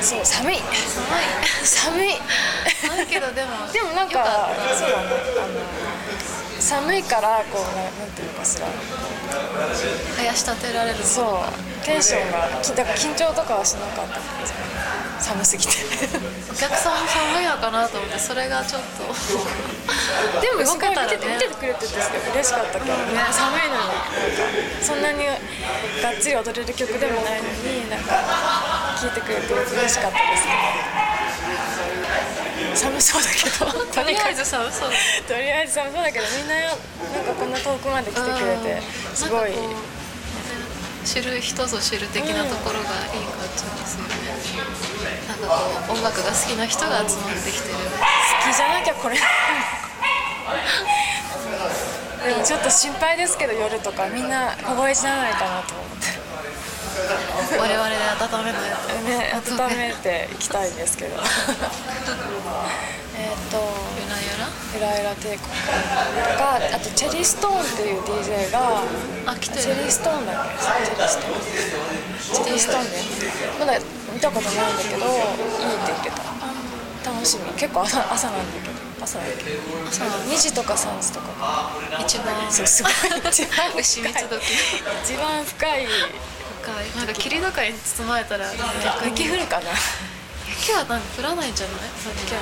そう寒い。寒い。寒い。けどでも でもなんかそうだね。あの寒いからこうななんていうのかしら。林立てられる。そう。テンションがきだから緊張とかはしなかった。寒すぎて。お客さんも寒いのかなと思ってそれがちょっと。でもすごい動けたらね。見てて見ててくれてて嬉しかったけどね寒いのに。なんかそんなにがっつり踊れる曲でもないのになんか聴いてくれて嬉しかったです。寒そうだけどとりあえず寒そうとりあえず寒そうだけどみんななんかこんな遠くまで来てくれてすごい。知る人ぞ知る的なところがいい感じですよね、なんかこう音楽が好きな人が集まってきてる。好きじゃなきゃこれ。でもちょっと心配ですけど夜とかみんな小声じゃないかなと思って。我々で温めないね温めていきたいんですけど。えっとゆらゆらゆらゆら帝国とかあとチェリーストーンっていう DJ があ来てる。チェリーストーンだっけ？チェリーストーンチェリーストーンでまだ見たことないんだけどいいって言ってた。楽しみ。結構朝朝なんだけど。朝だっけ？朝の2時とか3時とか。一番そうすごい。一番一番深い深いなんか霧高に包まれたら雪降るかな？雪はなんか降らないんじゃない？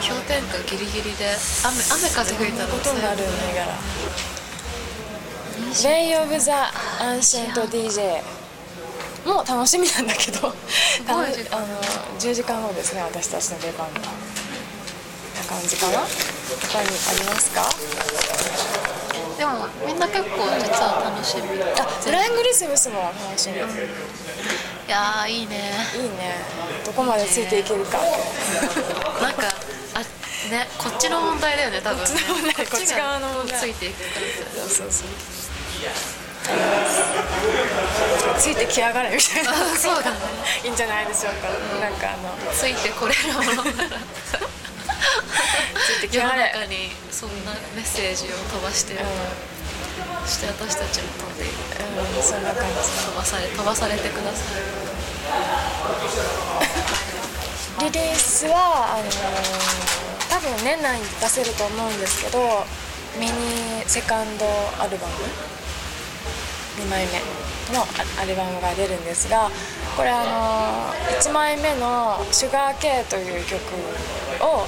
氷点下ギリギリで雨雨風吹いたらことになるんだから「レイ・オブ・ザ・アンシェント・ DJ」も楽しみなんだけど。あの10時間後ですね私たちの出番がな感じかな？他にありますか？でもみんな結構実は楽しみ。あフライング・リスムスも楽しみ。いいねいやーいいね。どこまでついていけるか。なんかあねこっちの問題だよね多分ね。こっち側の問題がついていくかそうそうそう。ついてきやがれみたいな。あ そうだね。いいんじゃないでしょうか、なんかあの。らついてこれるもの。な らついて世の中にそんなメッセージを飛ばしてるそして私たちも飛んでいるうん、そんな感じ飛ばされ飛ばされてくださいリリースはあのー多分年内に出せると思うんですけどミニセカンドアルバム2枚目のアルバムが出るんですがこれあのー1枚目の「シュガーケイという曲を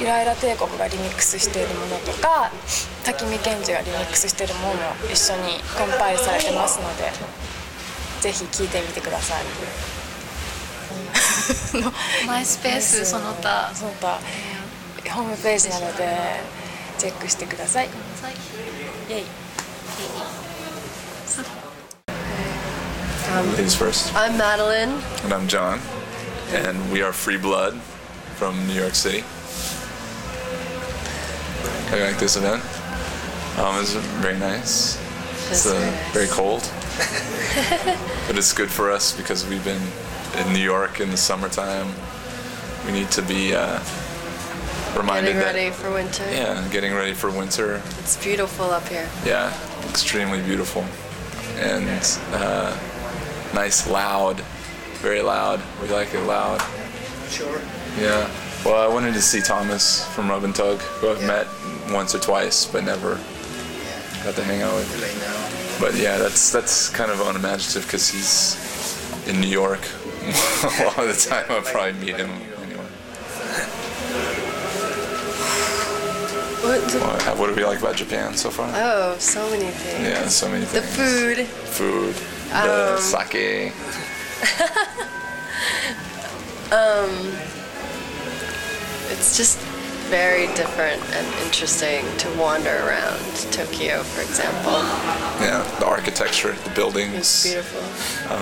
イライラ帝国がリミックスしているものとか滝見賢治がリミックスしているものも一緒にコンパイルされてますのでぜひ聴いてみてください。マイスペースその他その他ホームページなのでチェックしてください。イェイ Ladies first. I'm Madeline. And I'm John. And we are Free Blood from New York City. How do you like this event? Um, it's very nice. It's uh, very cold. but it's good for us because we've been in New York in the summertime. We need to be uh, reminded Getting that. ready for winter. Yeah, getting ready for winter. It's beautiful up here. Yeah, extremely beautiful. And uh, nice, loud, very loud. We like it loud. Sure. Yeah. Well, I wanted to see Thomas from Rub and Tug, who I've met once or twice, but never got to hang out with. Really now. But yeah, that's that's kind of unimaginative because he's in New York a lot of the time. I'll probably meet him anyway. What? the- What, what do we like about Japan so far? oh, so many things. Yeah, so many things. The things. food. Food. The sake. Um, sake. It's just very different and interesting to wander around Tokyo, for example. Yeah, the architecture, the buildings. It's buildings. beautiful.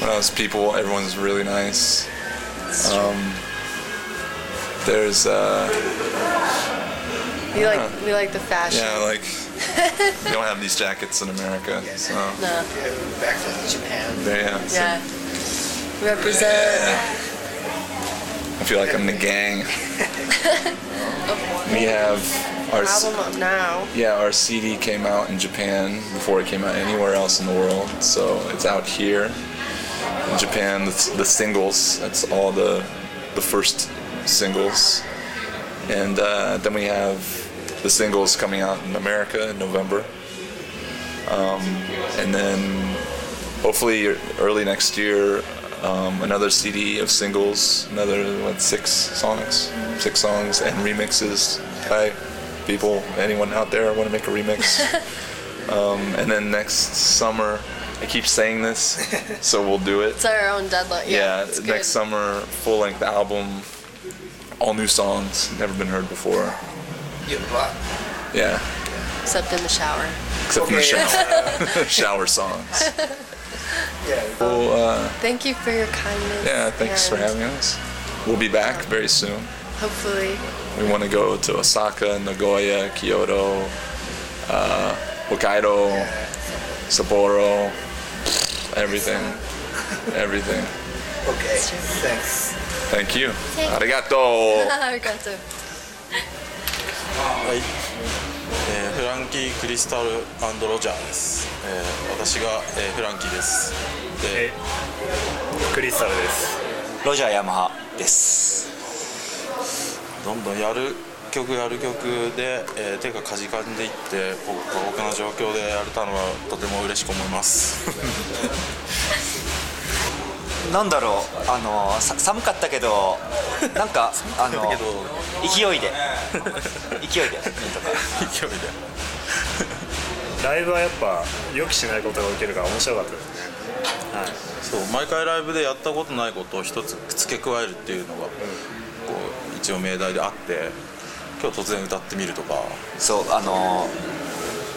When I was people, everyone's really nice. It's true. Um, there's uh, we like we like the fashion. yeah, like we don't have these jackets in America, so No. Yeah, back to Japan. yeah. so Yeah. I feel like I'm in the gang. we have Our album up now. Yeah, our CD came out in Japan before it came out anywhere else in the world. So it's out here in Japan. The, the singles, that's all the the first singles, and uh, then we have the singles coming out in America in November, um, and then hopefully early next year. Um, another CD of singles, another what six songs, six songs and remixes Hi, people, anyone out there want to make a remix. um, and then next summer, I keep saying this, so we'll do it. It's our own deadline. Yeah, Yeah, it's good. next summer, full length album, all new songs, never been heard before. You what? Yeah, Except in the shower. except in the shower, shower songs. Yeah. Uh, thank you for your kindness. Yeah, thanks for having us. We'll be back very soon. Hopefully. We want to go to Osaka, Nagoya, Kyoto, uh, Hokkaido, Sapporo, everything. everything. Okay, thanks. Thank you. Thank you. Arigato. Arigato. ランキー・クリスタルロジャーです、えー私が、えーフランキーです。で、クリスタルです。ロジャーヤマハです。どんどんやる曲やる曲で、えー手がかじかんでいって僕僕の状況でやれたのはとても嬉しく思います。なんだろうあのさ寒かったけど なんかあのだけど。勢いで。勢いで。なんとか。勢いでライブはやっぱ予期しないことが起きるから面白かったですね。はい。そう毎回ライブでやったことないことを一つ付け加えるっていうのが、こう一応命題であって今日突然歌ってみるとか。そうあの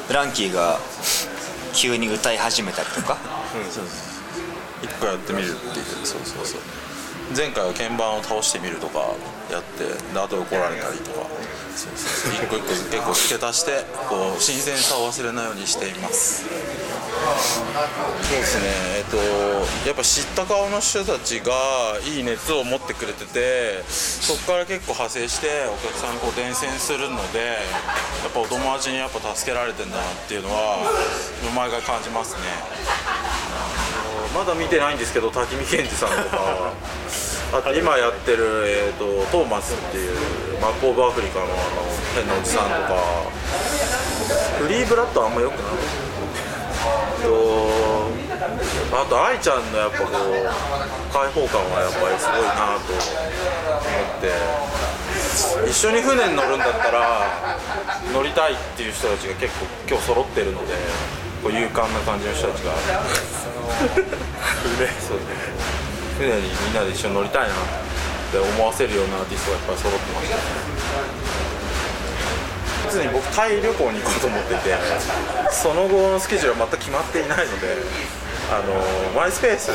フランキーが急に歌い始めたりとか。一個やってみるっていう。そうそうそう。前回は鍵盤を倒してみるとかやってで後で怒られたりとか。そうそうそう一個一個結構付け足してこう新鮮さを忘れないようにしています。そうですね。えっとやっぱ知った顔の人たちがいい熱を持ってくれててそこから結構派生してお客さんにこう伝染するのでやっぱお友達にやっぱ助けられてんだなっていうのは毎回感じますね。まだ見てないんですけど滝見健二さんとかあと今やってる、えー、とトーマスっていうマップ・オブ・アフリカのあの変なおじさんとか。フリーブラッドあんまよくない。とあと愛ちゃんのやっぱこう開放感はやっぱりすごいなと思って。一緒に船に乗るんだったら乗りたいっていう人たちが結構今日揃ってるのでこう勇敢な感じの人たちが。船 そう船にみんなで一緒に乗りたいなって思わせるようなアーティストがいっぱい揃ってました常に僕タイ旅行に行こうと思っててその後のスケジュールは全く決まっていないのであのマイスペース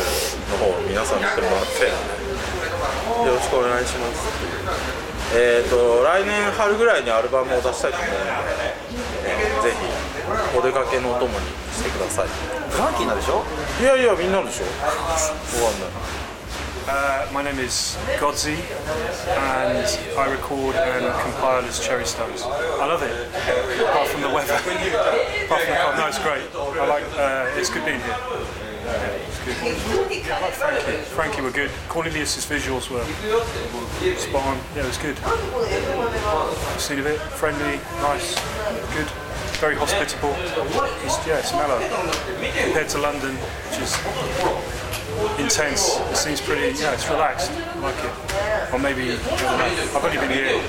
の方を皆さん見てもらってよろしくお願いしますえーと来年春ぐらいにアルバムを出したいと思うので、えーぜひお出かけのお供にしてください。フランキーなんでしょ？いやいやみんなでしょ。わかんない Uh, my name is Godzi, and I record and compile as Cherry Stones. I love it, apart from the weather. apart from the cold. No, it's great. I like. Uh, it's good being here. Yeah, good. I like Frankie. Frankie were good. Cornelius's visuals were spot on. Yeah, it was good. Seen a bit friendly, nice, good. Very hospitable. It's, yeah, it's mellow compared to London, which is intense. It seems pretty, yeah, it's relaxed. I like it. Or maybe, I don't know. I've only been here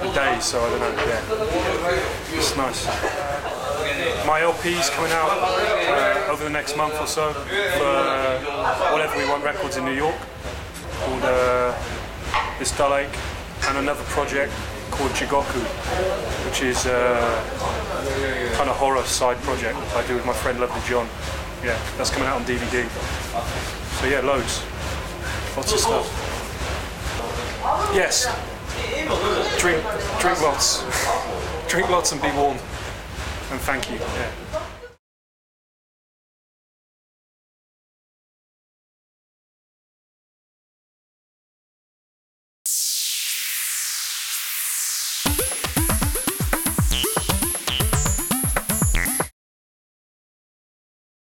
a day, so I don't know. Yeah, it's nice. My LP's coming out uh, over the next month or so for uh, Whatever We Want Records in New York called uh, This Dull Ache and another project called Jigoku, which is uh, kind of horror side project I do with my friend Lovely John. Yeah, that's coming out on DVD. So yeah, loads, lots of stuff. Yes, drink, drink lots, drink lots and be warm. And thank you. Yeah.